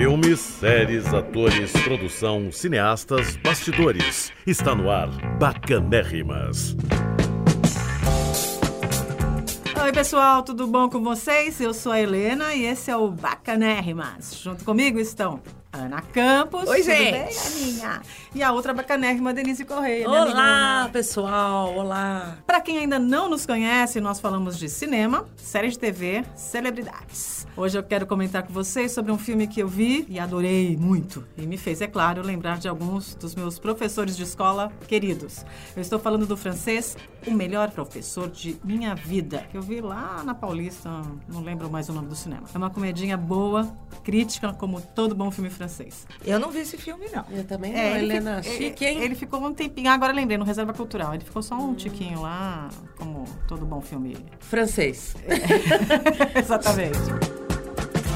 Filmes, séries, atores, produção, cineastas, bastidores. Está no ar Bacanérrimas. Oi, pessoal, tudo bom com vocês? Eu sou a Helena e esse é o Bacanérrimas. Junto comigo estão Ana Campos. Oi, gente. bem? E a outra bacanérrima, Denise Correia. Olá, pessoal. Olá. Para quem ainda não nos conhece, nós falamos de cinema, séries de TV, celebridades. Hoje eu quero comentar com vocês sobre um filme que eu vi e adorei muito. E me fez, é claro, lembrar de alguns dos meus professores de escola queridos. Eu estou falando do francês O Melhor Professor de Minha Vida, que eu vi lá na Paulista, não lembro mais o nome do cinema. É uma comedinha boa, crítica, como todo bom filme francês. Eu não vi esse filme, não. Eu também não, É, ele Helena. Chique, ele- hein? Ele ficou um tempinho, agora lembrei, no Reserva Cultural. Ele ficou só um tiquinho lá, como todo bom filme. Francês. Exatamente.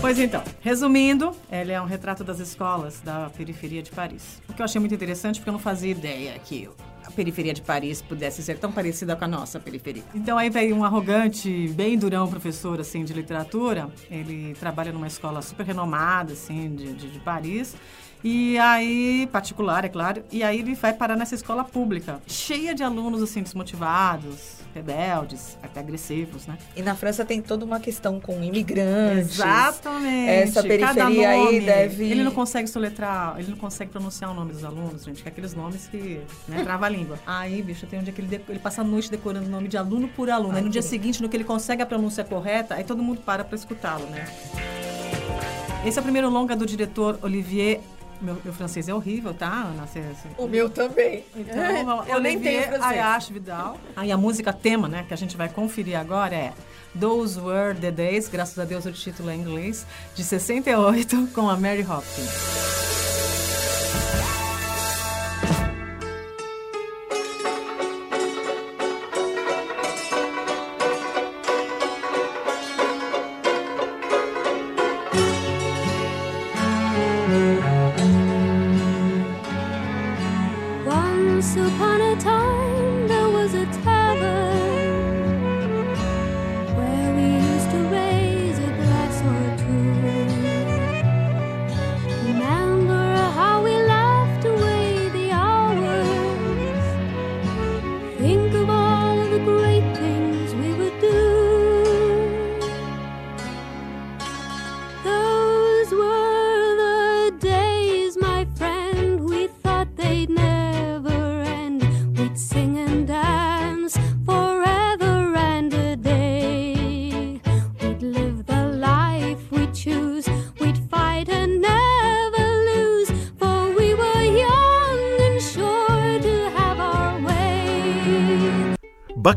Pois então, resumindo, ele é um retrato das escolas da periferia de Paris. O que eu achei muito interessante, porque eu não fazia ideia que periferia de Paris pudesse ser tão parecida com a nossa periferia. Então aí veio um arrogante, bem durão professor assim de literatura. Ele trabalha numa escola super renomada assim de, de, de Paris. E aí, particular, é claro, e aí ele vai parar nessa escola pública, cheia de alunos assim desmotivados, rebeldes, até agressivos, né? E na França tem toda uma questão com imigrantes. Exatamente. Essa Cada periferia aí nome. deve- Ele não consegue soletrar, ele não consegue pronunciar o nome dos alunos, gente, que é aqueles nomes que né, trava a língua. Aí, bicho, tem um dia que ele, deco- ele passa a noite decorando o nome de aluno por aluno. Aí no dia seguinte, no que ele consegue a pronúncia correta, aí todo mundo para pra escutá-lo, né? Esse é o primeiro longa do diretor Olivier. Meu, meu francês é horrível, tá, Ana? Você- você- O meu também. então, Eu nem tenho Olivier francês. Ayash Vidal. Aí a música tema, né, que a gente vai conferir agora é Those Were the Days, graças a Deus o título é em inglês, de 68, com a Mary Hopkins.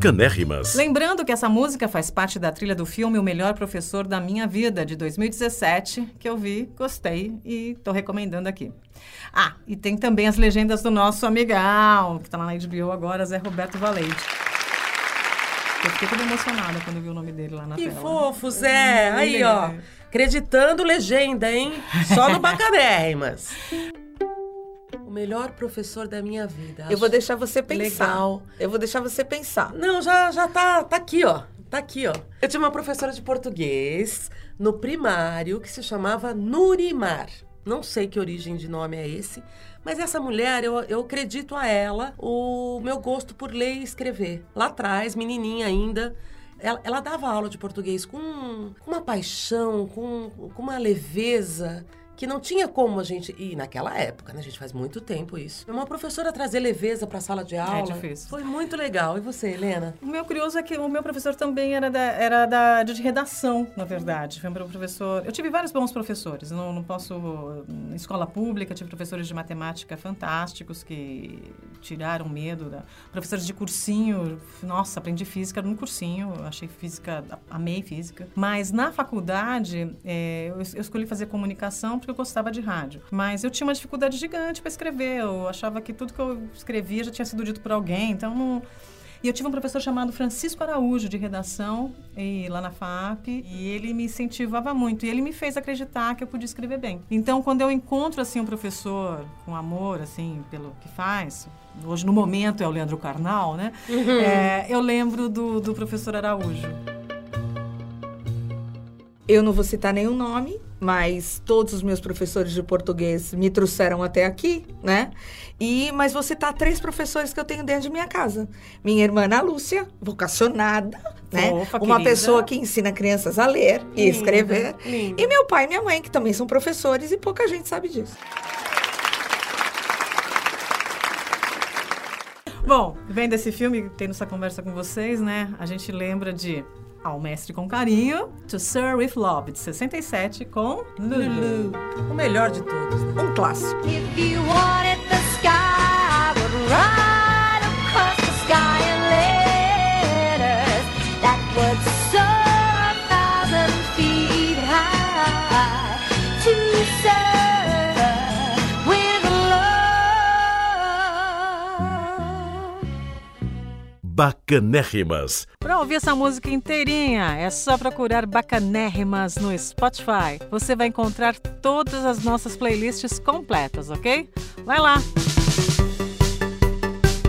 Bacanérrimas. Lembrando que essa música faz parte da trilha do filme O Melhor Professor da Minha Vida, de 2017, que eu vi, gostei e tô recomendando aqui. Ah, e tem também as legendas do nosso amigão, que tá lá na HBO agora, Zé Roberto Valente. Eu fiquei toda emocionada quando vi o nome dele lá na Que tela. fofo, Zé. Aí, ó. Acreditando legenda, hein? Só no Bacanérrimas. Melhor professor da minha vida. Eu vou deixar você pensar. Legal. Eu vou deixar você pensar. Não, já, já tá, tá aqui, ó. Tá aqui, ó. Eu tinha uma professora de português no primário que se chamava Nurimar. Não sei que origem de nome é esse, mas essa mulher, eu, eu acredito a ela o meu gosto por ler e escrever. Lá atrás, menininha ainda, ela, ela dava aula de português com, com uma paixão, com, com uma leveza que não tinha como a gente. E naquela época, né? A gente faz muito tempo isso. Uma professora trazer leveza para a sala de aula. difícil. Foi muito legal. E você, Helena? O meu curioso é que o meu professor também era da, era da de redação, na verdade. Foi um professor. Eu tive vários bons professores. Não, não posso. Escola pública, tive professores de matemática fantásticos que tiraram medo. Da, professores de cursinho. Nossa, aprendi física no cursinho. Achei física, amei física. Mas na faculdade, é, eu, eu escolhi fazer comunicação porque eu gostava de rádio. Mas eu tinha uma dificuldade gigante para escrever. Eu achava que tudo que eu escrevia já tinha sido dito por alguém. Então, não. E eu tive um professor chamado Francisco Araújo, de redação, e, lá na FAP, e ele me incentivava muito. E ele me fez acreditar que eu podia escrever bem. Então, quando eu encontro, assim, um professor com amor, assim, pelo que faz, hoje no momento é o Leandro Carnal, né? É, eu lembro do, do professor Araújo. Eu não vou citar nenhum nome, mas todos os meus professores de português me trouxeram até aqui, né? E mas vou citar três professores que eu tenho dentro de minha casa. Minha irmã Ana Lúcia, vocacionada, né? Uma querida. pessoa que ensina crianças a ler e escrever. linda. E meu pai e minha mãe, que também são professores e pouca gente sabe disso. Bom, vendo esse filme, tendo essa conversa com vocês, né? A gente lembra de Ao Mestre com Carinho, To Sir with Love, de 67, com Lulu. O melhor de todos. né? Um clássico. If you wanted the Bacanérrimas. Para ouvir essa música inteirinha, é só procurar Bacanérrimas no Spotify. Você vai encontrar todas as nossas playlists completas, ok? Vai lá!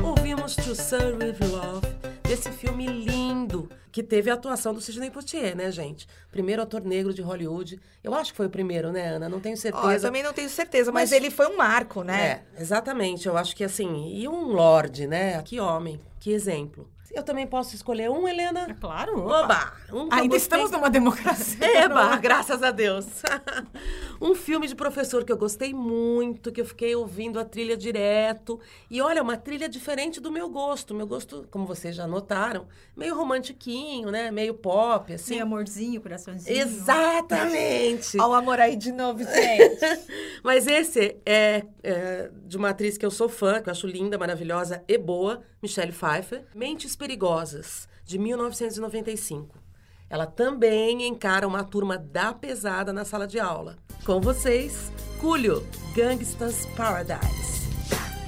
Ouvimos To Sir With Love, desse filme lindo, que teve a atuação do Sidney Poitier, né, gente? Primeiro ator negro de Hollywood. Eu acho que foi o primeiro, né, Ana? Não tenho Ó, eu certeza. também não tenho certeza, mas, Mas- ele foi um marco, né? É, exatamente. Eu acho que assim, e um lorde, né? Que homem, que exemplo. Eu também posso escolher um, Helena? Claro! Oba! Um que eu Ainda estamos numa democracia. Eba, graças a Deus. um filme de professor que eu gostei muito, que eu fiquei ouvindo a trilha direto. E olha, uma trilha diferente do meu gosto. Meu gosto, como vocês já notaram, meio romantiquinho, né? Meio pop, assim. Sim, amorzinho, coraçãozinho. Exatamente. Olha o amor aí de novo, gente. Mas esse é, é de uma atriz que eu sou fã, que eu acho linda, maravilhosa e boa, Michelle Pfeiffer. Mentes Perigosas, de 1995. Ela também encara uma turma da pesada na sala de aula. Com vocês, Cúlio, Gangsta's Paradise.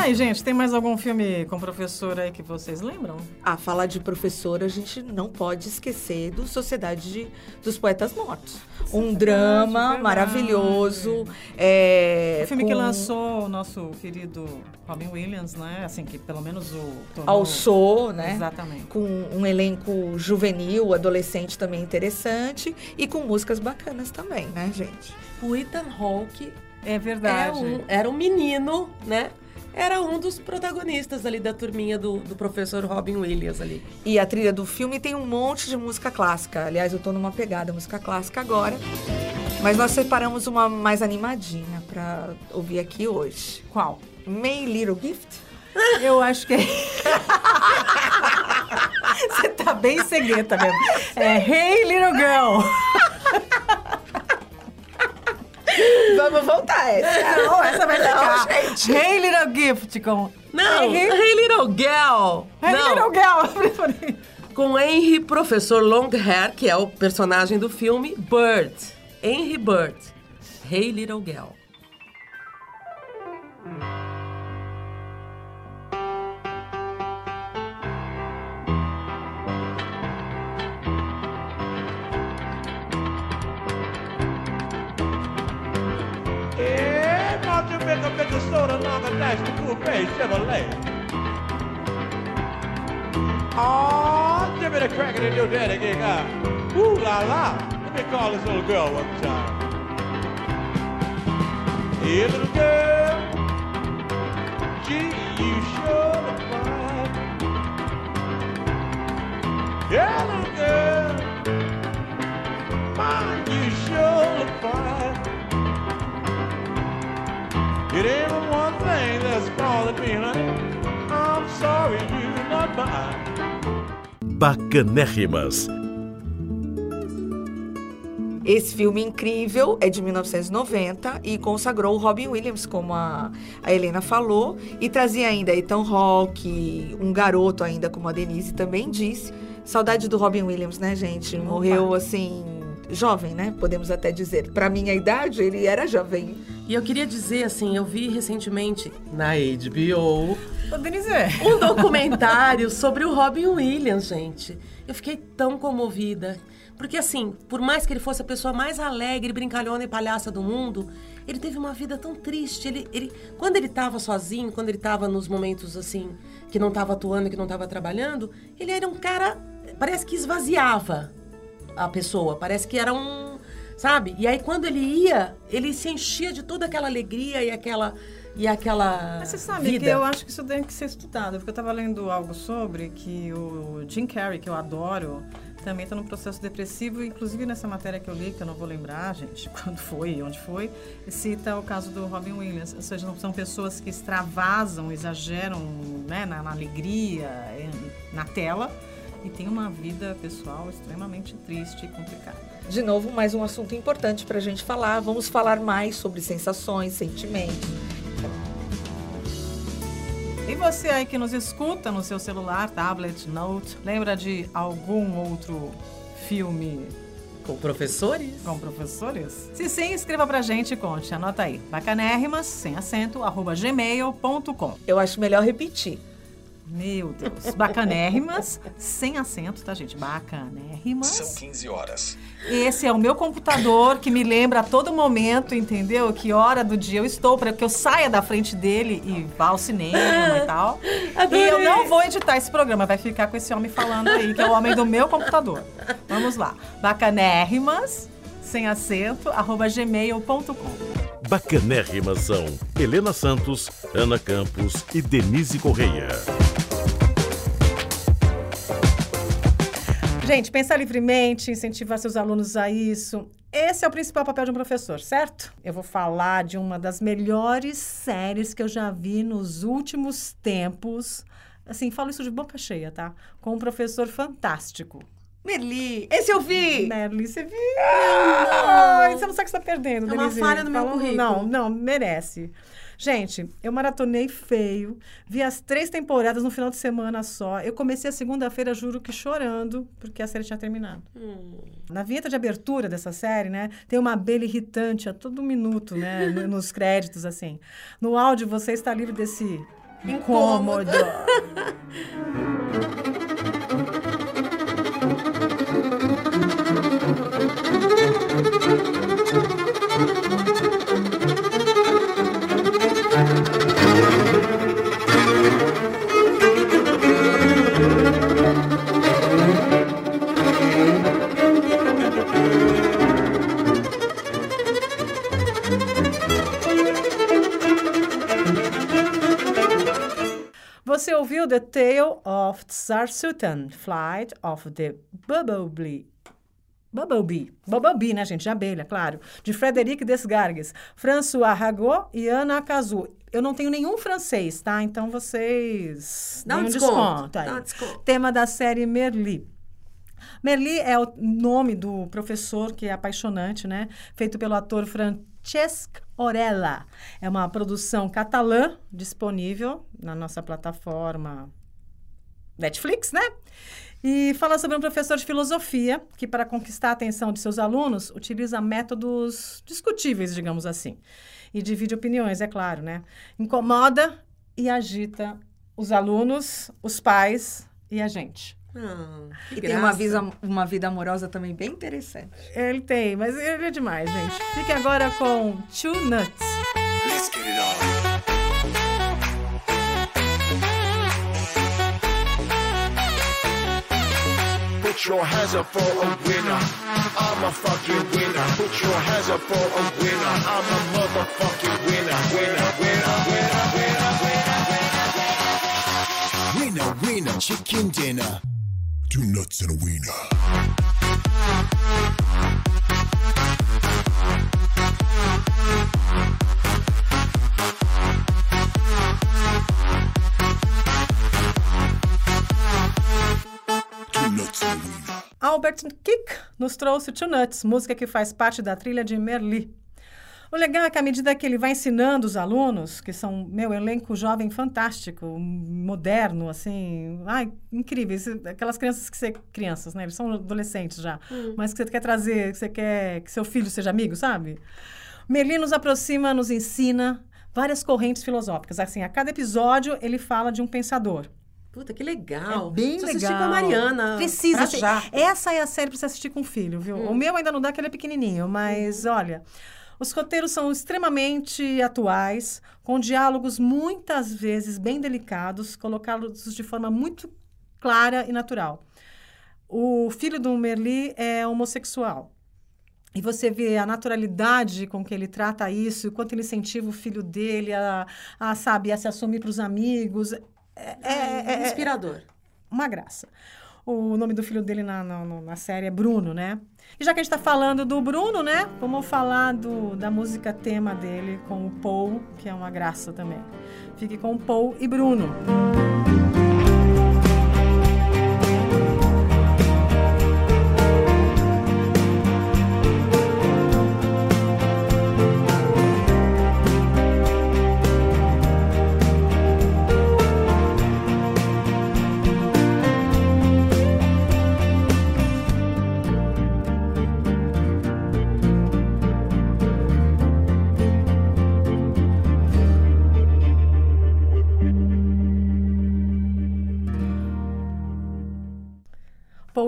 E aí, gente, tem mais algum filme com professor aí que vocês lembram? A falar de professor, a gente não pode esquecer do Sociedade de- dos Poetas Mortos. Um drama verdade. maravilhoso. É, O filme que com- lançou o nosso querido Robin Williams, né? Assim, que pelo menos o... tornou- Alçou, né? Exatamente. Com um elenco juvenil, adolescente também interessante. E com músicas bacanas também, né, gente? O Ethan Hawke É é verdade. um- era um menino, né? Era um dos protagonistas ali da turminha do, do professor Robin Williams ali. E a trilha do filme tem um monte de música clássica. Aliás, eu tô numa pegada música clássica agora. Mas nós separamos uma mais animadinha pra ouvir aqui hoje. Qual? May Little Gift? Eu acho que... Você tá bem cegueta mesmo. É Hey Little Girl. Vamos voltar essa. Não, essa vai ficar. gente. Hey Little Gift com... Não, Hey, Hey, Little Girl! Hey Não, Little Girl. com Henry Professor Longhair, que é o personagem do filme, Bird. Henry Bird. Hey Little Girl. The Chevrolet? Oh, ah, give me the crack and your daddy gig out. Ooh la la. Let me call this little girl one time. Hey, little girl. Gee, you sure look fine. Yeah, little girl. My, you sure look fine. It ain't thing that's bothering me, honey. I'm sorry you're not mine. Bacanérrimas. Esse filme incrível é de 1990 e consagrou o Robin Williams, como a, a Helena falou, e trazia ainda Ethan Hawke, um garoto ainda, como a Denise também disse. Saudade do Robin Williams, né, gente? Morreu assim, jovem, né? Podemos até dizer. Para minha idade, ele era jovem. E eu queria dizer assim, eu vi recentemente na HBO Ô, Denise, um documentário sobre o Robin Williams, gente. Eu fiquei tão comovida. Porque, assim, por mais que ele fosse a pessoa mais alegre, brincalhona e palhaça do mundo, ele teve uma vida tão triste. Ele, ele, quando ele estava sozinho, quando ele estava nos momentos, assim, que não estava atuando, que não estava trabalhando, ele era um cara, parece que esvaziava a pessoa. Parece que era um, sabe? E aí, quando ele ia, ele se enchia de toda aquela alegria e aquela... E aquela Mas você sabe vida. que eu acho que isso tem que ser estudado, porque eu estava lendo algo sobre que o Jim Carrey, que eu adoro, também está num processo depressivo, inclusive nessa matéria que eu li, que eu não vou lembrar, gente, quando foi e onde foi, cita o caso do Robin Williams. Ou seja, são pessoas que extravasam, exageram né, na, na alegria, na tela, e tem uma vida pessoal extremamente triste e complicada. De novo, mais um assunto importante para a gente falar. Vamos falar mais sobre sensações, sentimentos. E você aí que nos escuta no seu celular, tablet, note, lembra de algum outro filme Com professores? com professores? Se sim, escreva pra gente e conte. Anota aí. Bacanérrimas, sem acento, arroba gmail.com. Eu acho melhor repetir. Meu Deus. Bacanérrimas, sem acento, tá, gente? Bacanérrimas. São 15 horas. Esse é o meu computador que me lembra a todo momento, entendeu? Que hora do dia eu estou, para que eu saia da frente dele e vá ao cinema e tal. Adorei. E eu não vou editar esse programa, vai ficar com esse homem falando aí, que é o homem do meu computador. Vamos lá. Bacanérrimas, sem acento, arroba gmail.com. Bacanérrimas são Helena Santos, Ana Campos e Denise Correia. Gente, pensar livremente, incentivar seus alunos a isso. Esse é o principal papel de um professor, certo? Eu vou falar de uma das melhores séries que eu já vi nos últimos tempos. Assim, falo isso de boca cheia, tá? Com um professor fantástico. Merli, esse eu vi! Merli, você viu? Ai, você não sabe o que você está perdendo, É uma Denise. falha no meu Falando- currículo. Não, não, merece. Gente, eu maratonei feio, vi as três temporadas no final de semana só. Eu comecei a segunda-feira, juro que chorando, porque a série tinha terminado. Na vinheta de abertura dessa série, né, tem uma abelha irritante a todo minuto, né, no- nos créditos, assim. No áudio, você está livre desse incômodo. Você The Tale of Tsar Sultan, Flight of the Bumblebee. Bumblebee. Bumblebee, né, gente? De abelha, claro. De Frederic Desgargues, François Ragot e Ana Cazu. Eu não tenho nenhum francês, tá? Então vocês... Dá um deem desconto, dá um desconto. Tema da série Merli. Merli é o nome do professor, que é apaixonante, né? Feito pelo ator Francesc Orella. É uma produção catalã, disponível na nossa plataforma Netflix, né? E fala sobre um professor de filosofia que, para conquistar a atenção de seus alunos, utiliza métodos discutíveis, digamos assim. E divide opiniões, é claro, né? Incomoda e agita os alunos, os pais e a gente. Que E tem uma graça. vida, uma vida amorosa também bem interessante. Ele tem, mas ele é demais, gente. Fique agora com Two Nuts. Let's get it on. Put your hands up for a winner. I'm a fucking winner. Put your hands up for a winner. I'm a motherfucking winner. Winner, winner, winner, winner, winner, winner. Winner, winner, chicken dinner. Two nuts and a wiener. Albert Kick nos trouxe Two Nuts, música que faz parte da trilha de Merli. O legal é que à medida que ele vai ensinando os alunos, que são meu elenco jovem fantástico, moderno, assim, ai, incríveis, aquelas crianças que você crianças, né? Eles são adolescentes já, mas que você quer trazer, que você quer que seu filho seja amigo, sabe? Merli nos aproxima, nos ensina várias correntes filosóficas. Assim, a cada episódio ele fala de um pensador. Puta, que legal. É bem Preciso legal. assistir com a Mariana. Precisa. pra assistir. já. Essa é a série para você assistir com o filho, viu? O meu ainda não dá, que ele é pequenininho, mas olha... Os roteiros são extremamente atuais, com diálogos muitas vezes bem delicados, colocados de forma muito clara e natural. O filho do Merli é homossexual. E você vê a naturalidade com que ele trata isso, o quanto ele incentiva o filho dele a, a sabe, a se assumir para os amigos. É, é- é- Inspirador. uma graça. O nome do filho dele na, na, na série é Bruno, né? E já que a gente tá falando do Bruno, né? Vamos falar do, da música tema dele com o Paul, que é uma graça também. Fique com o Paul e Bruno.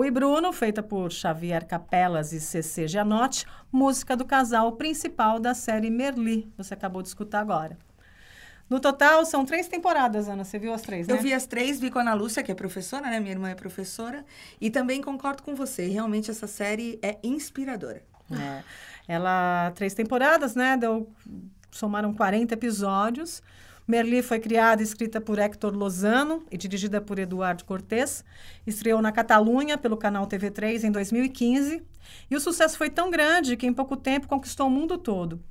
E Bruno, feita por Xavier Capelas e CC Gianotti, música do casal principal da série Merli, você acabou de escutar agora. No total, são três temporadas, Ana. Você viu as três, né? Eu vi as três, vi com a Ana Lúcia, que é professora, né? Minha irmã é professora. E também concordo com você. Realmente essa série é inspiradora. É. Ela, três temporadas, né? Deu, somaram 40 episódios. Merli foi criada e escrita por Héctor Lozano e dirigida por Eduardo Cortes. Estreou na Catalunha pelo canal TV3 em 2015. E o sucesso foi tão grande que em pouco tempo conquistou o mundo todo.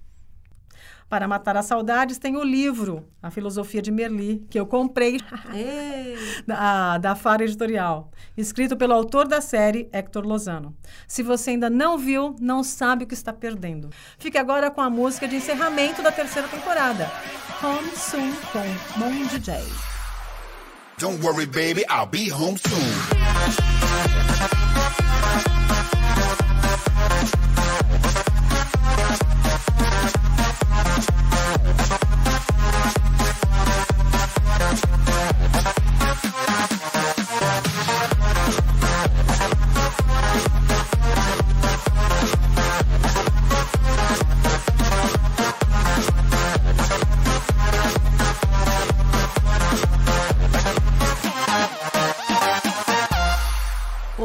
Para matar as saudades, tem o livro A Filosofia de Merli, que eu comprei Ei. da, da Fara Editorial, escrito pelo autor da série, Hector Lozano. Se você ainda não viu, não sabe o que está perdendo. Fique agora com a música de encerramento da terceira temporada, Home Soon, com Mon DJ. Don't worry, baby, I'll be home soon.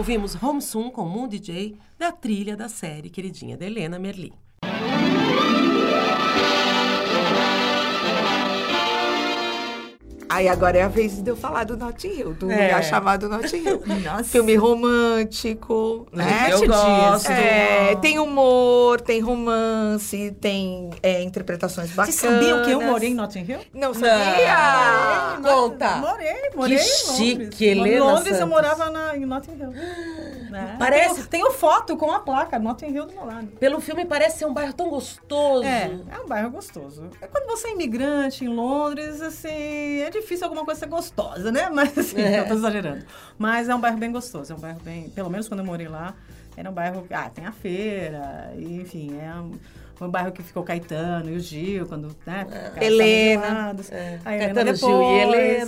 Ouvimos Home Soon com Moon DJ da trilha da série queridinha da Helena Merli. Aí agora é a vez de eu falar do Notting Hill, do É. lugar chamado Notting Hill. Nossa. Filme romântico, né? Eu Sete dias. gosto. É, tem humor, tem romance, tem é, interpretações bacanas. Vocês sabiam que eu morei em Notting Hill? Não sabia? Conta. Morei, morei Que em Londres. chique, Helena Em Londres eu Santos. morava na, em Notting Hill. Né? Parece- Tenho, tenho foto com a placa Notting Hill do meu lado. Pelo filme parece ser um bairro tão gostoso. É, é um bairro gostoso. É Quando você é imigrante em Londres, assim, é difícil alguma coisa ser gostosa, né? Mas assim, É. eu tô exagerando. Mas é um bairro bem gostoso, é um bairro bem, pelo menos quando eu morei lá, era um bairro, ah, tem a feira, enfim, é um, um bairro que ficou Caetano e o Gil, quando, né, ficaram Helena. É, A Helena Caetano, Gil e depois.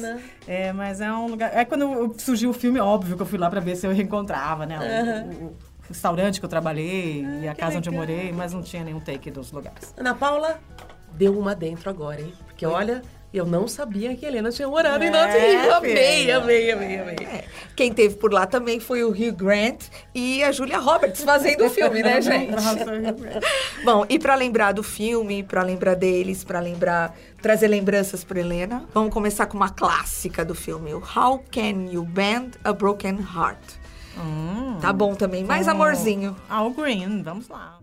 Helena. É, mas é um lugar, é quando surgiu o filme, óbvio que eu fui lá pra ver se eu reencontrava, né, o- o, o restaurante que eu trabalhei e a casa onde eu morei, mas não tinha nenhum take dos lugares. Ana Paula deu uma dentro agora, hein? Porque olha, eu não sabia que a Helena tinha morado em É, Notting Hill. Amei, amei, amei, amei. É. Quem teve por lá também foi o Hugh Grant e a Julia Roberts fazendo o filme, né, gente? Bom, e pra lembrar do filme, pra lembrar deles, pra lembrar, trazer lembranças pra Helena, vamos começar com uma clássica do filme, o How Can You Bend a Broken Heart? Tá bom também, mais amorzinho. Al Green, vamos lá.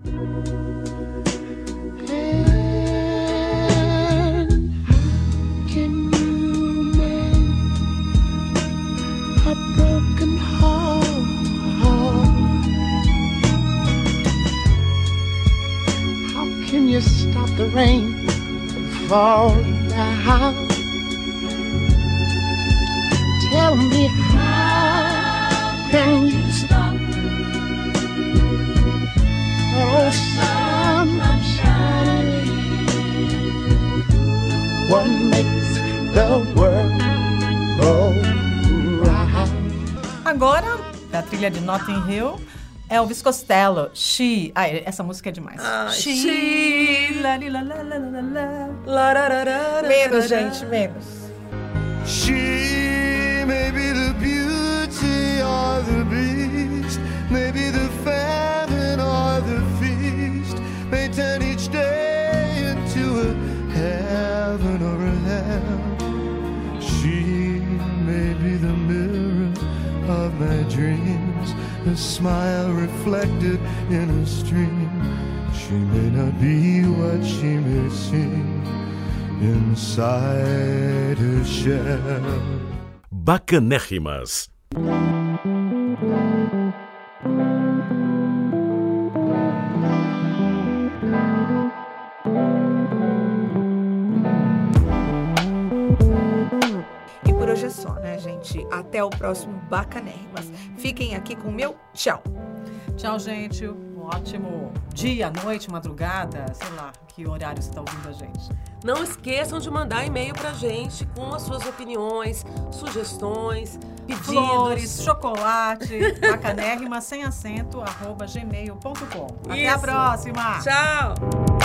Elvis Costello, She. Ai, essa música é demais. Ai, she. She. Menos, gente, menos. She a smile reflected in a stream. She may not be what she may seem inside her shell. Bacanérrimas. E por hoje é só, né, gente? Até o próximo Bacanérrimas. Fiquem aqui com o meu tchau. Tchau, gente. Um ótimo dia, noite, madrugada, sei lá, que horário você está ouvindo a gente. Não esqueçam de mandar e-mail pra gente com as suas opiniões, sugestões, pedidos. Flores, chocolate, bacanérrima sem acento, arroba gmail.com. Até a próxima! Tchau!